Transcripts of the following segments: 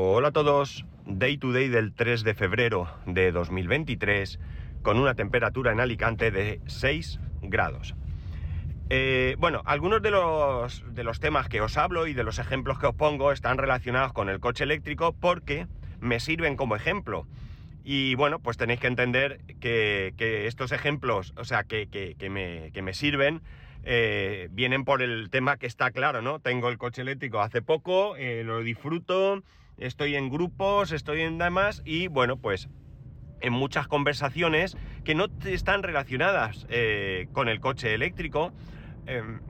Hola a todos, Day to Day del 3 de febrero de 2023 con una temperatura en Alicante de 6 grados. Eh, bueno, algunos de los, de los temas que os hablo y de los ejemplos que os pongo están relacionados con el coche eléctrico porque me sirven como ejemplo. Y bueno, pues tenéis que entender que, estos ejemplos, o sea, que, me, sirven, eh, vienen por el tema que está claro, ¿no? Tengo el coche eléctrico hace poco, eh, lo disfruto, estoy en grupos, estoy en demás y bueno, pues en muchas conversaciones que no están relacionadas eh, con el coche eléctrico, em,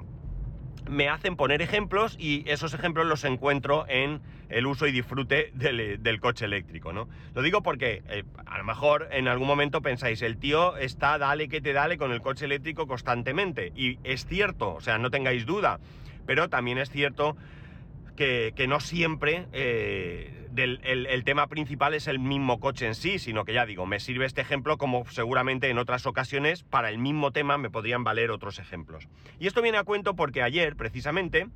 me hacen poner ejemplos y esos ejemplos los encuentro en el uso y disfrute del, coche eléctrico, ¿no? Lo digo porque eh, a lo mejor en algún momento pensáis, el tío está dale que te dale con el coche eléctrico constantemente. Y es cierto, o sea, no tengáis duda, pero también es cierto que, no siempre eh, el, tema principal es el mismo coche en sí, sino que ya digo, me sirve este ejemplo como seguramente en otras ocasiones para el mismo tema me podrían valer otros ejemplos. Y esto viene a cuento porque ayer, precisamente,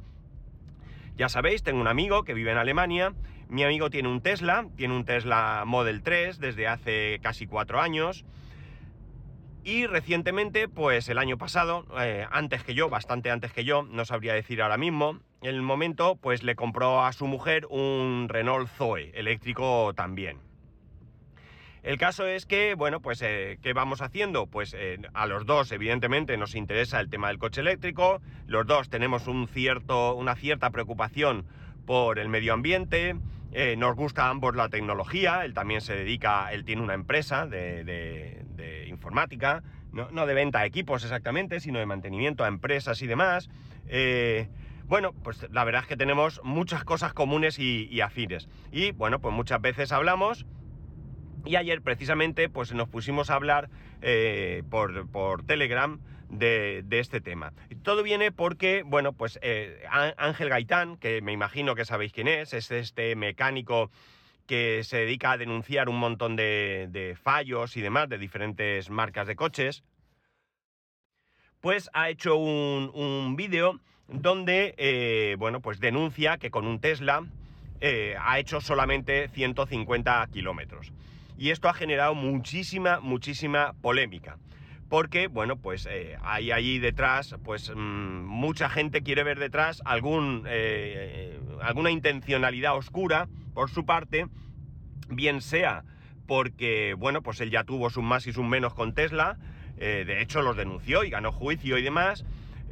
ya sabéis, tengo un amigo que vive en Alemania, mi amigo tiene un Tesla, tiene un Tesla Model 3 desde hace casi cuatro años, y recientemente, pues el año pasado, eh, antes que yo, bastante antes que yo, no sabría decir ahora mismo, en el momento, pues le compró a su mujer un Renault Zoe, eléctrico también. El caso es que, bueno, pues, eh, ¿qué vamos haciendo? Pues eh, a los dos, evidentemente, nos interesa el tema del coche eléctrico, los dos tenemos un cierto, una cierta preocupación por el medio ambiente, nos gusta a ambos la tecnología, él también se dedica, él tiene una empresa de informática, no, de venta a equipos exactamente, sino de mantenimiento a empresas y demás. Eh, bueno, pues la verdad es que tenemos muchas cosas comunes y, afines. Y bueno, pues muchas veces hablamos. Y ayer precisamente pues nos pusimos a hablar eh, por, Telegram de, este tema. Todo viene porque, bueno, pues eh, Ángel Gaitán, que me imagino que sabéis quién es, es este mecánico que se dedica a denunciar un montón de, fallos y demás de diferentes marcas de coches, pues ha hecho un, vídeo donde, eh, bueno, pues denuncia que con un Tesla eh, ha hecho solamente 150 kilómetros. Y esto ha generado muchísima, muchísima polémica. Porque, bueno, pues eh, hay ahí detrás, pues mm, mucha gente quiere ver detrás algún, alguna intencionalidad oscura por su parte, bien sea porque, bueno, pues él ya tuvo sus más y sus menos con Tesla, de hecho los denunció y ganó juicio y demás,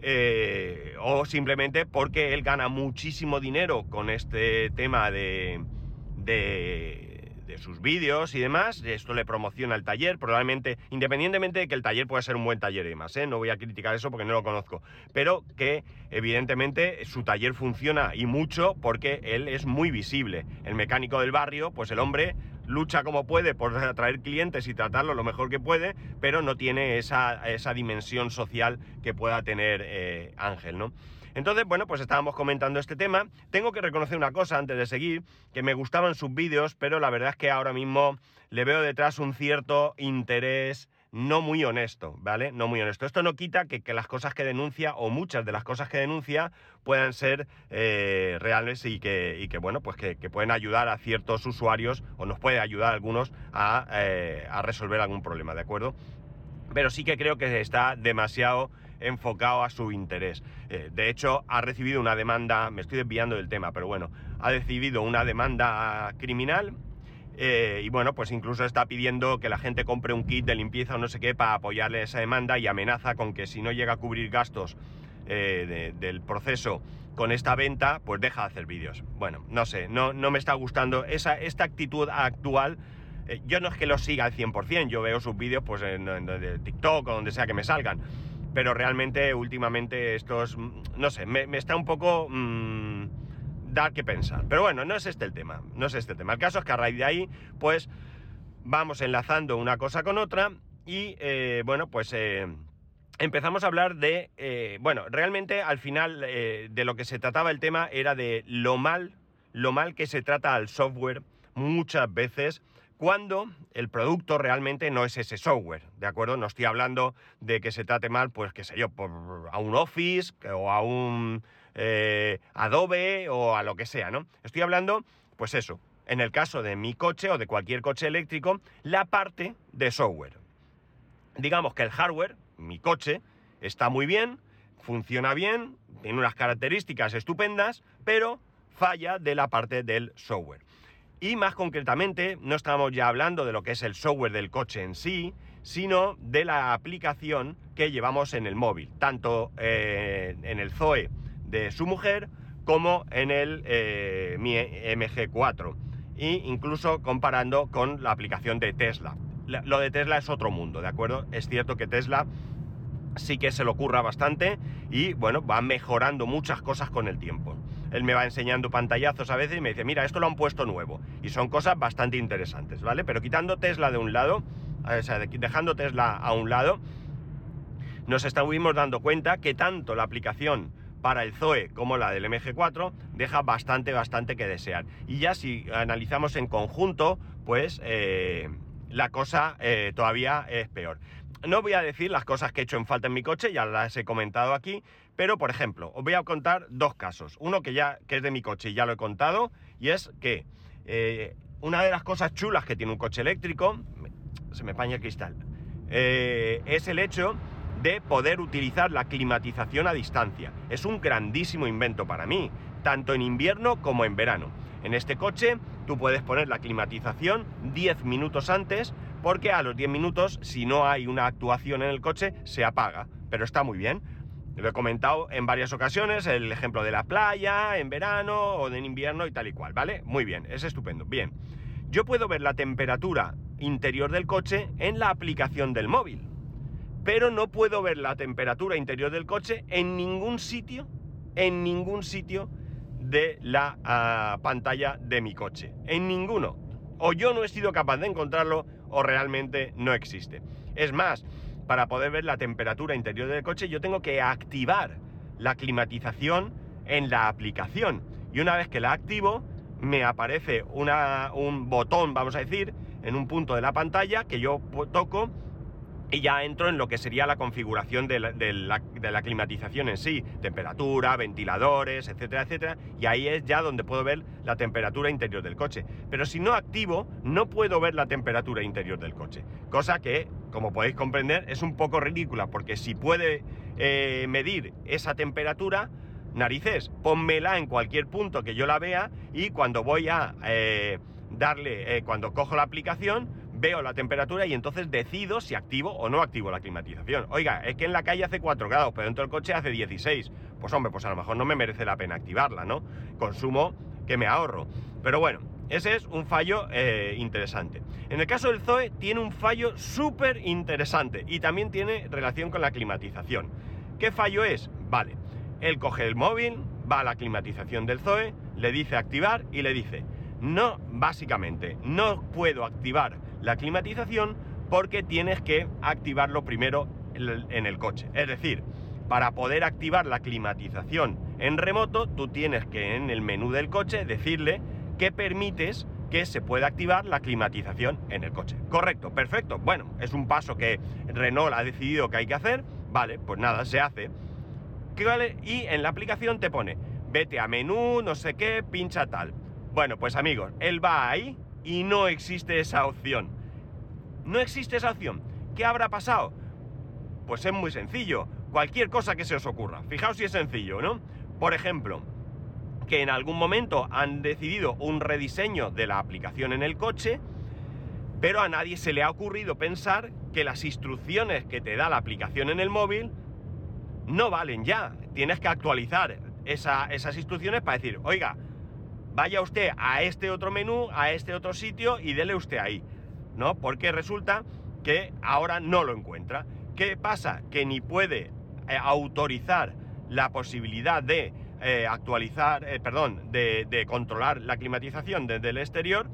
eh, o simplemente porque él gana muchísimo dinero con este tema de, de de sus vídeos y demás, esto le promociona el taller, probablemente, independientemente de que el taller pueda ser un buen taller y demás, ¿eh? no voy a criticar eso porque no lo conozco, pero que evidentemente su taller funciona y mucho porque él es muy visible. El mecánico del barrio, pues el hombre lucha como puede por atraer clientes y tratarlo lo mejor que puede, pero no tiene esa, esa dimensión social que pueda tener eh, Ángel, ¿no? Entonces, bueno, pues estábamos comentando este tema. Tengo que reconocer una cosa antes de seguir, que me gustaban sus vídeos, pero la verdad es que ahora mismo le veo detrás un cierto interés no muy honesto, ¿vale? No muy honesto. Esto no quita que, las cosas que denuncia, o muchas de las cosas que denuncia, puedan ser eh, reales y que, que, bueno, pues que, pueden ayudar a ciertos usuarios, o nos puede ayudar a algunos a, eh, a resolver algún problema, ¿de acuerdo? Pero sí que creo que está demasiado enfocado a su interés. Eh, de hecho, ha recibido una demanda, me estoy desviando del tema, pero bueno, ha recibido una demanda criminal eh, y bueno, pues incluso está pidiendo que la gente compre un kit de limpieza o no sé qué para apoyarle esa demanda y amenaza con que si no llega a cubrir gastos eh, del proceso con esta venta, pues deja de hacer vídeos. Bueno, no sé, no, no me está gustando esa, esta actitud actual. yo no es que lo siga al 100%, yo veo sus vídeos pues en TikTok o donde sea que me salgan pero realmente últimamente estos, no sé, me, está un poco mm, dar que pensar. Pero bueno, no es este el tema, no es este el tema. El caso es que a raíz de ahí, pues vamos enlazando una cosa con otra y eh, bueno, pues eh, empezamos a hablar de, eh, bueno, realmente al final de lo que se trataba el tema era de lo mal, lo mal que se trata al software muchas veces cuando el producto realmente no es ese software, ¿de acuerdo? No estoy hablando de que se trate mal, pues qué sé yo, a un Office o a un eh, Adobe o a lo que sea, ¿no? Estoy hablando, pues eso, en el caso de mi coche o de cualquier coche eléctrico, la parte de software. Digamos que el hardware, mi coche, está muy bien, funciona bien, tiene unas características estupendas, pero falla de la parte del software. Y más concretamente, no estamos ya hablando de lo que es el software del coche en sí, sino de la aplicación que llevamos en el móvil, tanto eh, en el Zoe de su mujer como en el eh, Mi MG4 e incluso comparando con la aplicación de Tesla. Lo de Tesla es otro mundo, ¿de acuerdo? Es cierto que Tesla sí que se lo ocurra bastante y bueno, va mejorando muchas cosas con el tiempo. Él me va enseñando pantallazos a veces y me dice, mira, esto lo han puesto nuevo. Y son cosas bastante interesantes, ¿vale? Pero quitando Tesla de un lado, o sea, dejando Tesla a un lado, nos estuvimos dando cuenta que tanto la aplicación para el Zoe como la del MG4 deja bastante, bastante que desear. Y ya si analizamos en conjunto, pues eh, la cosa eh, todavía es peor. No voy a decir las cosas que he hecho en falta en mi coche, ya las he comentado aquí, pero por ejemplo, os voy a contar dos casos. Uno que ya que es de mi coche y ya lo he contado, y es que eh, una de las cosas chulas que tiene un coche eléctrico, se me paña el cristal, es el hecho de poder utilizar la climatización a distancia. Es un grandísimo invento para mí, tanto en invierno como en verano. En este coche tú puedes poner la climatización 10 minutos antes porque a los 10 minutos, si no hay una actuación en el coche, se apaga. Pero está muy bien. Lo he comentado en varias ocasiones, el ejemplo de la playa, en verano o en invierno y tal y cual, ¿vale? Muy bien, es estupendo. Bien, yo puedo ver la temperatura interior del coche en la aplicación del móvil pero no puedo ver la temperatura interior del coche en ningún sitio, en ningún sitio de la ah, pantalla de mi coche. En ninguno. O yo no he sido capaz de encontrarlo o realmente no existe. Es más, para poder ver la temperatura interior del coche yo tengo que activar la climatización en la aplicación. Y una vez que la activo, me aparece un botón, vamos a decir, en un punto de la pantalla que yo toco y ya entro en lo que sería la configuración de la, climatización en sí, temperatura, ventiladores, etcétera, etcétera, y ahí es ya donde puedo ver la temperatura interior del coche. Pero si no activo, no puedo ver la temperatura interior del coche, cosa que, como podéis comprender, es un poco ridícula, porque si puede eh, medir esa temperatura, narices, pónmela en cualquier punto que yo la vea y cuando voy a eh, darle, eh, cuando cojo la aplicación, veo la temperatura y entonces decido si activo o no activo la climatización. Oiga, es que en la calle hace 4 grados, pero dentro del coche hace 16. Pues hombre, pues a lo mejor no me merece la pena activarla, ¿no? Consumo que me ahorro. Pero bueno, ese es un fallo eh, interesante. En el caso del Zoe tiene un fallo súper interesante y también tiene relación con la climatización. ¿Qué fallo es? Vale, él coge el móvil, va a la climatización del Zoe, le dice activar y le dice, no, básicamente, no puedo activar la climatización porque tienes que activarlo primero en el coche. Es decir, para poder activar la climatización en remoto, tú tienes que en el menú del coche decirle que permites que se pueda activar la climatización en el coche. Correcto, perfecto. Bueno, es un paso que Renault ha decidido que hay que hacer. Vale, pues nada, se hace. vale? Y en la aplicación te pone, vete a menú, no sé qué, pincha tal. Bueno, pues amigos, él va ahí, y no existe esa opción. No existe esa opción. ¿Qué habrá pasado? Pues es muy sencillo. Cualquier cosa que se os ocurra. Fijaos si es sencillo, ¿no? Por ejemplo, que en algún momento han decidido un rediseño de la aplicación en el coche, pero a nadie se le ha ocurrido pensar que las instrucciones que te da la aplicación en el móvil no valen ya. Tienes que actualizar esas instrucciones para decir, oiga, vaya usted a este otro menú, a este otro sitio y dele usted ahí, ¿no? Porque resulta que ahora no lo encuentra. ¿Qué pasa? Que ni puede eh, autorizar la posibilidad de eh, actualizar, eh, perdón, de, controlar la climatización desde el exterior,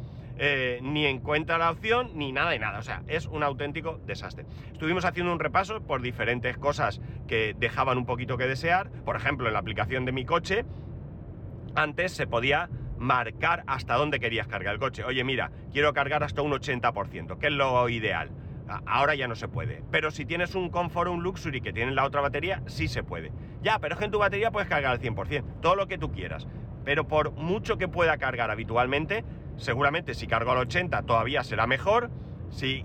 ni encuentra la opción, ni nada y nada. O sea, es un auténtico desastre. Estuvimos haciendo un repaso por diferentes cosas que dejaban un poquito que desear. Por ejemplo, en la aplicación de mi coche, antes se podía marcar hasta dónde querías cargar el coche. Oye, mira, quiero cargar hasta un 80%, que es lo ideal. Ahora ya no se puede. Pero si tienes un Comfort un Luxury que tienen la otra batería, sí se puede. Ya, pero es que en tu batería puedes cargar al 100%, todo lo que tú quieras. Pero por mucho que pueda cargar habitualmente, seguramente si cargo al 80 todavía será mejor.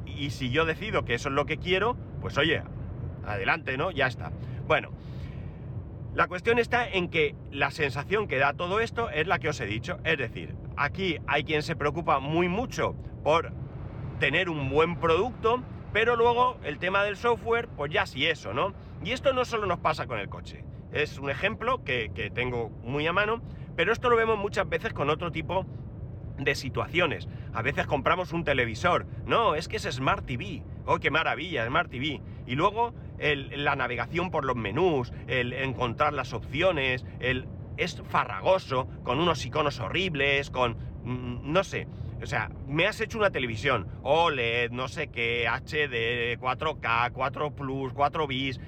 Y si yo decido que eso es lo que quiero, pues oye, adelante, ¿no? Ya está. Bueno, la cuestión está en que la sensación que da todo esto es la que os he dicho. Es decir, aquí hay quien se preocupa muy mucho por tener un buen producto, pero luego el tema del software, pues ya sí eso, ¿no? Y esto no solo nos pasa con el coche. Es un ejemplo que, que tengo muy a mano, pero esto lo vemos muchas veces con otro tipo de situaciones. A veces compramos un televisor. No, es que es Smart TV. ¡Oh, qué maravilla, Smart TV! Y luego la navegación por los menús, el encontrar las opciones, el, es farragoso, con unos iconos horribles, con... Mm, no sé. O sea, me has hecho una televisión, OLED, no sé qué, HD, 4K, 4 Plus, 4 bis,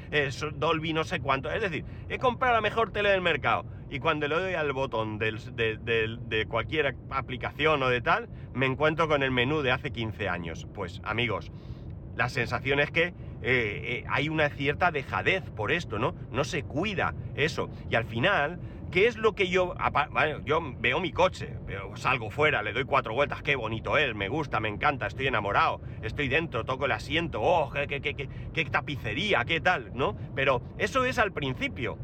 Dolby, no sé cuánto. Es decir, he comprado la mejor tele del mercado y cuando le doy al botón de, cualquier aplicación o de tal, me encuentro con el menú de hace 15 años. Pues amigos, la sensación es que eh, eh, hay una cierta dejadez por esto, ¿no? No se cuida eso. Y al final, ¿qué es lo que yo... yo veo mi coche, salgo fuera, le doy cuatro vueltas, qué bonito es, me gusta, me encanta, estoy enamorado, estoy dentro, toco el asiento, oh, qué, qué, qué, qué tapicería, qué tal, ¿no? Pero eso es al principio.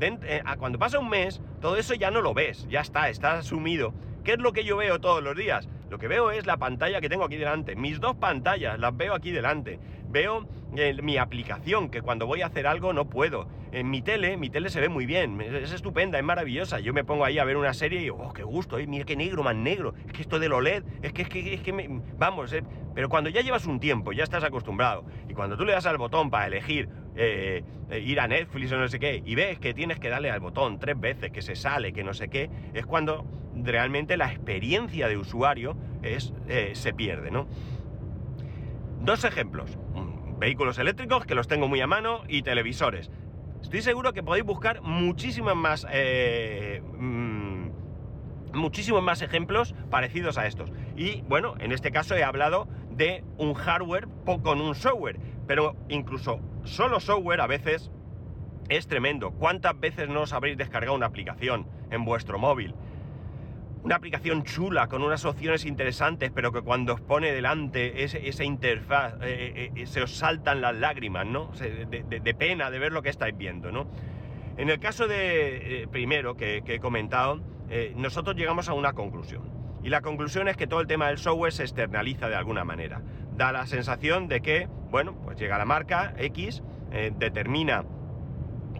Eh, cuando pasa un mes, todo eso ya no lo ves, ya está, está asumido. ¿Qué es lo que yo veo todos los días? Lo que veo es la pantalla que tengo aquí delante. Mis dos pantallas las veo aquí delante. Veo eh, mi aplicación, que cuando voy a hacer algo no puedo. En mi tele, mi tele se ve muy bien, es estupenda, es maravillosa. Yo me pongo ahí a ver una serie y digo, oh, qué gusto, eh, mira qué negro, más negro. Es que esto del OLED, es que, es que, es que me... vamos, pero cuando ya llevas un tiempo, ya estás acostumbrado. Y cuando tú le das al botón para elegir eh, eh, ir a Netflix o no sé qué, y ves que tienes que darle al botón tres veces, que se sale, que no sé qué, es cuando realmente la experiencia de usuario es, eh, se pierde, ¿no? Dos ejemplos. Vehículos eléctricos, que los tengo muy a mano, y televisores. Estoy seguro que podéis buscar más... Mm, muchísimos más ejemplos parecidos a estos. Y bueno, en este caso he hablado de un hardware con un software, pero incluso solo software a veces es tremendo. ¿Cuántas veces no os habréis descargado una aplicación en vuestro móvil? Una aplicación chula, con unas opciones interesantes, pero que cuando os pone delante esa interfaz, eh, eh, eh, se os saltan las lágrimas, ¿no? De, pena de ver lo que estáis viendo, ¿no? En el caso de primero que, he comentado, nosotros llegamos a una conclusión. Y la conclusión es que todo el tema del software se externaliza de alguna manera. Da la sensación de que, bueno, pues llega la marca X, determina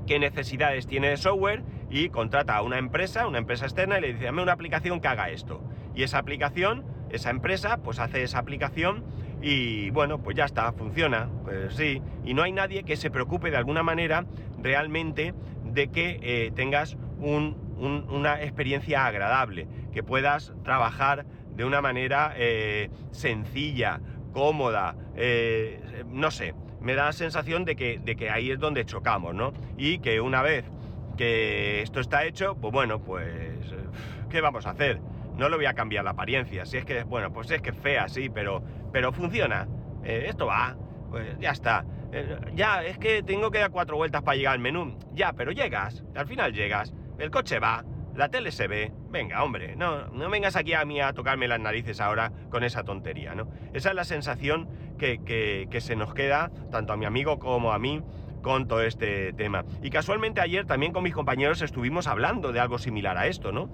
qué necesidades tiene de software y contrata a una empresa, una empresa externa, y le dice, dame una aplicación que haga esto. Y esa aplicación, esa empresa, pues hace esa aplicación y bueno, pues ya está, funciona, pues sí. Y no hay nadie que se preocupe de alguna manera realmente de que eh, tengas una experiencia agradable que puedas trabajar de una manera eh, sencilla, cómoda, eh, no sé, me da la sensación de que, de que ahí es donde chocamos, ¿no? Y que una vez que esto está hecho, pues bueno, pues, ¿qué vamos a hacer? No le voy a cambiar la apariencia, si es que, bueno, pues es que es fea, sí, pero, pero funciona, eh, esto va, pues ya está. ya, es que tengo que dar cuatro vueltas para llegar al menú, ya, pero llegas, al final llegas, el coche va, la tele se ve. Venga, hombre, no, no vengas aquí a mí a tocarme las narices ahora con esa tontería, ¿no? Esa es la sensación que, se nos queda, tanto a mi amigo como a mí, con todo este tema. Y casualmente ayer también con mis compañeros estuvimos hablando de algo similar a esto, ¿no?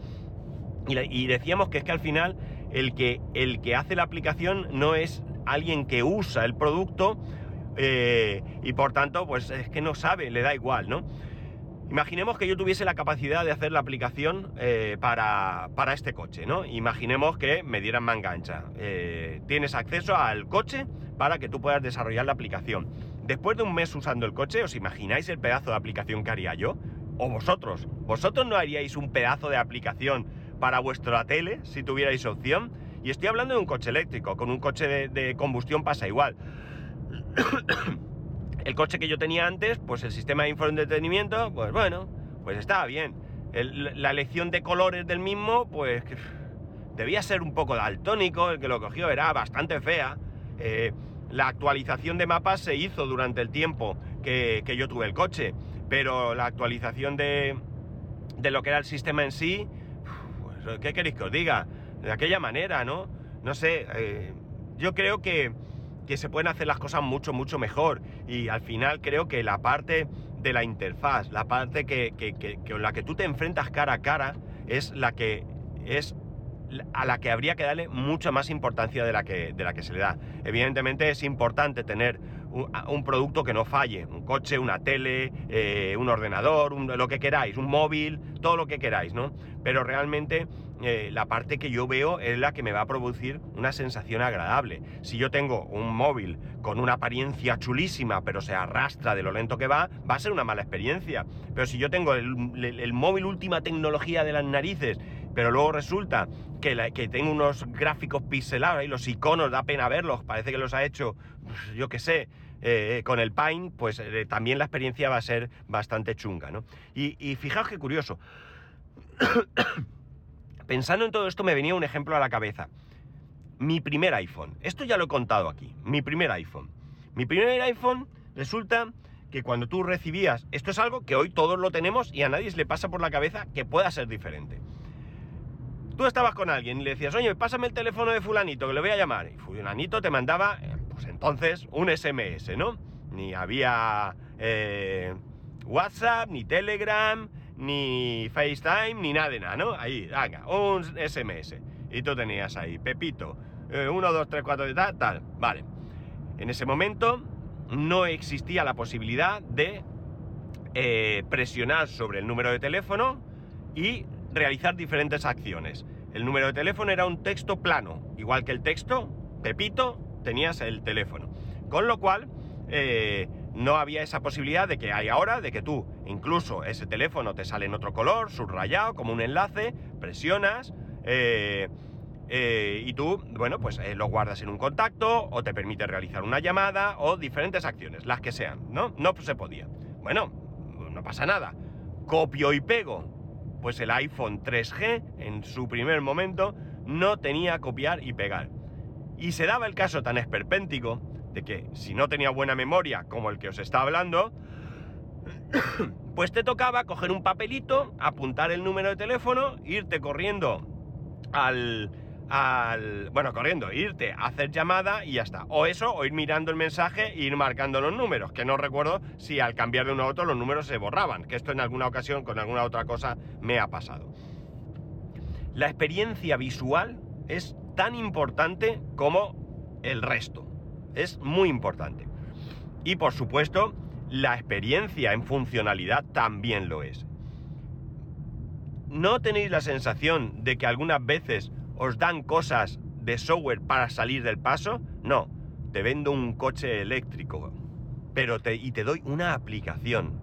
Y, decíamos que es que al final el que, el que hace la aplicación no es alguien que usa el producto eh, y por tanto, pues es que no sabe, le da igual, ¿no? Imaginemos que yo tuviese la capacidad de hacer la aplicación eh, para, este coche, ¿no? Imaginemos que me dieran manga ancha. Eh, tienes acceso al coche para que tú puedas desarrollar la aplicación. Después de un mes usando el coche, ¿os imagináis el pedazo de aplicación que haría yo? ¿O vosotros? ¿Vosotros no haríais un pedazo de aplicación para vuestra tele si tuvierais opción? Y estoy hablando de un coche eléctrico, con un coche de, combustión pasa igual. El coche que yo tenía antes, pues el sistema de infoentretenimiento, pues bueno, pues estaba bien. la elección de colores del mismo, pues debía ser un poco daltónico, el que lo cogió era bastante fea. Eh, la actualización de mapas se hizo durante el tiempo que, yo tuve el coche, pero la actualización de, de, lo que era el sistema en sí, pues, ¿qué queréis que os diga? de aquella manera, ¿no? No sé, eh, yo creo que, que se pueden hacer las cosas mucho, mucho mejor. Y al final creo que la parte de la interfaz, la parte que, con la que tú te enfrentas cara a cara, es la que es a la que habría que darle mucha más importancia de la que, de la que se le da. Evidentemente es importante tener un, producto que no falle, un coche, una tele, eh, un ordenador, lo que queráis, un móvil, todo lo que queráis, ¿no? Pero realmente eh, la parte que yo veo es la que me va a producir una sensación agradable. Si yo tengo un móvil con una apariencia chulísima, pero se arrastra de lo lento que va, va a ser una mala experiencia. Pero si yo tengo el, móvil última tecnología de las narices, pero luego resulta que, que tengo unos gráficos pixelados y los iconos da pena verlos, parece que los ha hecho, pues, yo qué sé, eh, con el Pine, pues eh, también la experiencia va a ser bastante chunga, ¿no? Y, y fijaos qué curioso. Pensando en todo esto me venía un ejemplo a la cabeza. Mi primer iPhone. Esto ya lo he contado aquí. Mi primer iPhone. Mi primer iPhone resulta que cuando tú recibías, esto es algo que hoy todos lo tenemos y a nadie le pasa por la cabeza que pueda ser diferente. Tú estabas con alguien y le decías, oye, pásame el teléfono de fulanito, que le voy a llamar. Y fulanito te mandaba, eh, pues entonces, un SMS, ¿no? Ni había eh, WhatsApp, ni Telegram, ni FaceTime, ni nada de nada, ¿no? Ahí, venga, un SMS. Y tú tenías ahí, Pepito, 1, 2, 3, 4, tal, tal. Vale. En ese momento no existía la posibilidad de eh, presionar sobre el número de teléfono y realizar diferentes acciones. El número de teléfono era un texto plano, igual que el texto, Pepito, tenías el teléfono. Con lo cual, eh, no había esa posibilidad de que hay ahora, de que tú, incluso ese teléfono te sale en otro color, subrayado, como un enlace, presionas eh, eh, y tú, bueno, pues lo guardas en un contacto o te permite realizar una llamada o diferentes acciones, las que sean, ¿no? No se podía. Bueno, no pasa nada. Copio y pego. Pues el iPhone 3G, en su primer momento, no tenía copiar y pegar. Y se daba el caso tan esperpéntico de que si no tenía buena memoria, como el que os está hablando, pues te tocaba coger un papelito, apuntar el número de teléfono, irte corriendo al, al, bueno, corriendo, irte a hacer llamada y ya está. O eso, o ir mirando el mensaje e ir marcando los números, que no recuerdo si al cambiar de uno a otro los números se borraban, que esto en alguna ocasión con alguna otra cosa me ha pasado. La experiencia visual es tan importante como el resto es muy importante. Y por supuesto, la experiencia en funcionalidad también lo es. ¿No tenéis la sensación de que algunas veces os dan cosas de software para salir del paso? No, te vendo un coche eléctrico, pero te, y te doy una aplicación.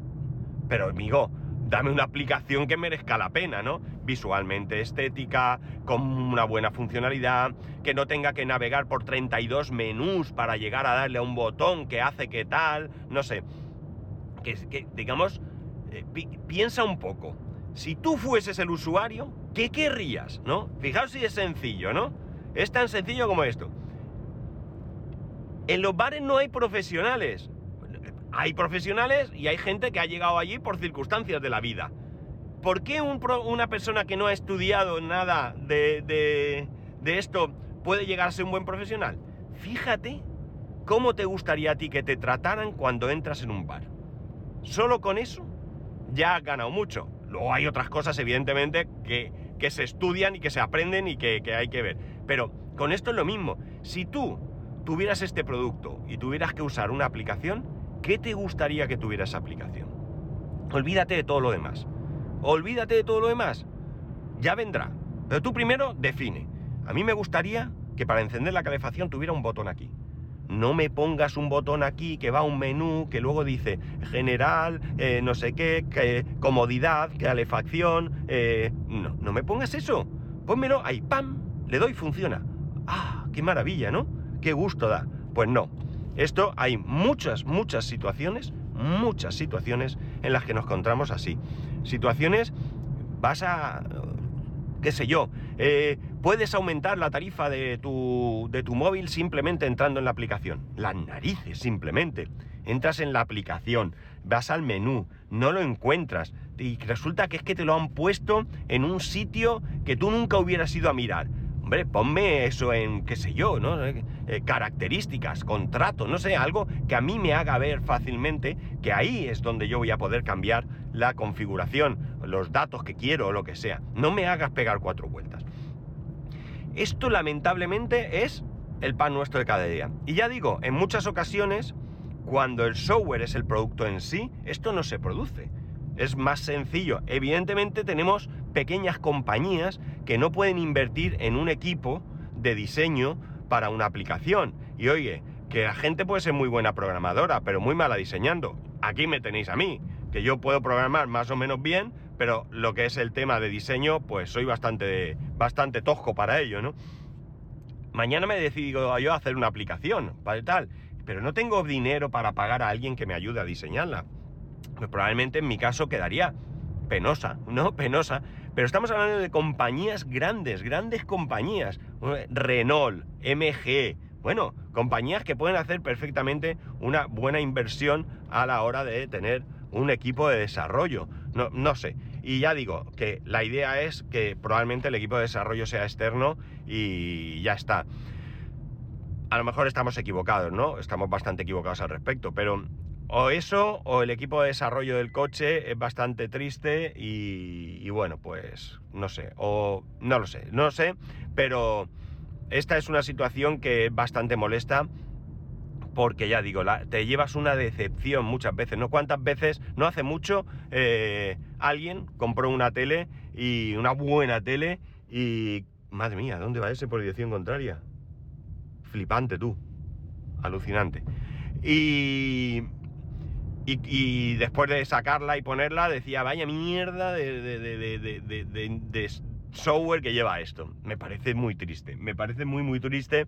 Pero amigo, dame una aplicación que merezca la pena, ¿no? Visualmente estética, con una buena funcionalidad, que no tenga que navegar por 32 menús para llegar a darle a un botón que hace que tal, no sé. Que, digamos, eh, piensa un poco. Si tú fueses el usuario, ¿qué querrías, no? Fijaos si es sencillo, ¿no? Es tan sencillo como esto. En los bares no hay profesionales, hay profesionales y hay gente que ha llegado allí por circunstancias de la vida. ¿Por qué una persona que no ha estudiado nada de, esto puede llegar a ser un buen profesional? Fíjate cómo te gustaría a ti que te trataran cuando entras en un bar. Solo con eso ya has ganado mucho. Hay otras cosas, evidentemente, que, se estudian y que se aprenden y que, que hay que ver. Pero con esto es lo mismo. Si tú tuvieras este producto y tuvieras que usar una aplicación, ¿Qué te gustaría que tuviera esa aplicación? Olvídate de todo lo demás. Olvídate de todo lo demás. Ya vendrá. Pero tú primero define. A mí me gustaría que para encender la calefacción tuviera un botón aquí. No me pongas un botón aquí que va a un menú que luego dice general, eh, no sé qué, comodidad, calefacción. Eh, no, no me pongas eso. Pónmelo ahí, ¡pam! Le doy, funciona. ¡Ah! ¡Qué maravilla, ¿no? ¡Qué gusto da! Pues no. Esto hay muchas, muchas situaciones, muchas situaciones en las que nos encontramos así. Situaciones, vas a, qué sé yo, eh, puedes aumentar la tarifa de tu, de tu móvil simplemente entrando en la aplicación. Las narices, simplemente. Entras en la aplicación, vas al menú, no lo encuentras y resulta que es que te lo han puesto en un sitio que tú nunca hubieras ido a mirar. Hombre, ponme eso en, qué sé yo, ¿no? Eh, características, contrato, no sé, algo que a mí me haga ver fácilmente que ahí es donde yo voy a poder cambiar la configuración, los datos que quiero o lo que sea. No me hagas pegar cuatro vueltas. Esto lamentablemente es el pan nuestro de cada día. Y ya digo, en muchas ocasiones, cuando el software es el producto en sí, esto no se produce. Es más sencillo. Evidentemente tenemos pequeñas compañías que no pueden invertir en un equipo de diseño para una aplicación. Y oye, que la gente puede ser muy buena programadora, pero muy mala diseñando. Aquí me tenéis a mí, que yo puedo programar más o menos bien, pero lo que es el tema de diseño, pues soy bastante, bastante tosco para ello, ¿no? Mañana me decido yo a hacer una aplicación, para tal, pero no tengo dinero para pagar a alguien que me ayude a diseñarla. Pues probablemente en mi caso quedaría penosa, ¿no? Penosa. Pero estamos hablando de compañías grandes, grandes compañías. Renault, MG, bueno, compañías que pueden hacer perfectamente una buena inversión a la hora de tener un equipo de desarrollo. No, no sé. Y ya digo que la idea es que probablemente el equipo de desarrollo sea externo y ya está. A lo mejor estamos equivocados, ¿no? Estamos bastante equivocados al respecto, pero o eso o el equipo de desarrollo del coche es bastante triste y, y, bueno, pues no sé, o no lo sé, no lo sé, pero esta es una situación que es bastante molesta porque ya digo, te llevas una decepción muchas veces, ¿no? ¿Cuántas veces, no hace mucho, eh, alguien compró una tele y una buena tele y... Madre mía, ¿dónde va ese por dirección contraria? Flipante tú, alucinante. Y, y, después de sacarla y ponerla decía, vaya mierda de, de, software que lleva esto. Me parece muy triste, me parece muy, muy triste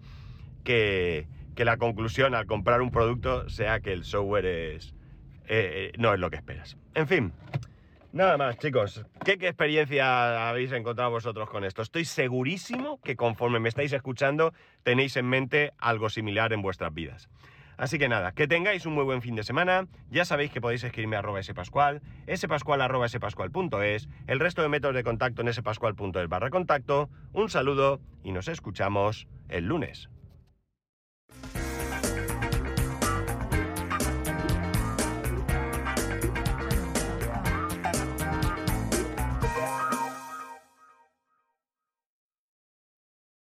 que, que la conclusión al comprar un producto sea que el software es, eh, eh, no es lo que esperas. En fin, nada más chicos. ¿Qué, experiencia habéis encontrado vosotros con esto? Estoy segurísimo que conforme me estáis escuchando tenéis en mente algo similar en vuestras vidas. Así que nada, que tengáis un muy buen fin de semana. Ya sabéis que podéis escribirme a arroba spascual, spascual arroba spascual.es, el resto de métodos de contacto en spascual.es barra contacto. Un saludo y nos escuchamos el lunes.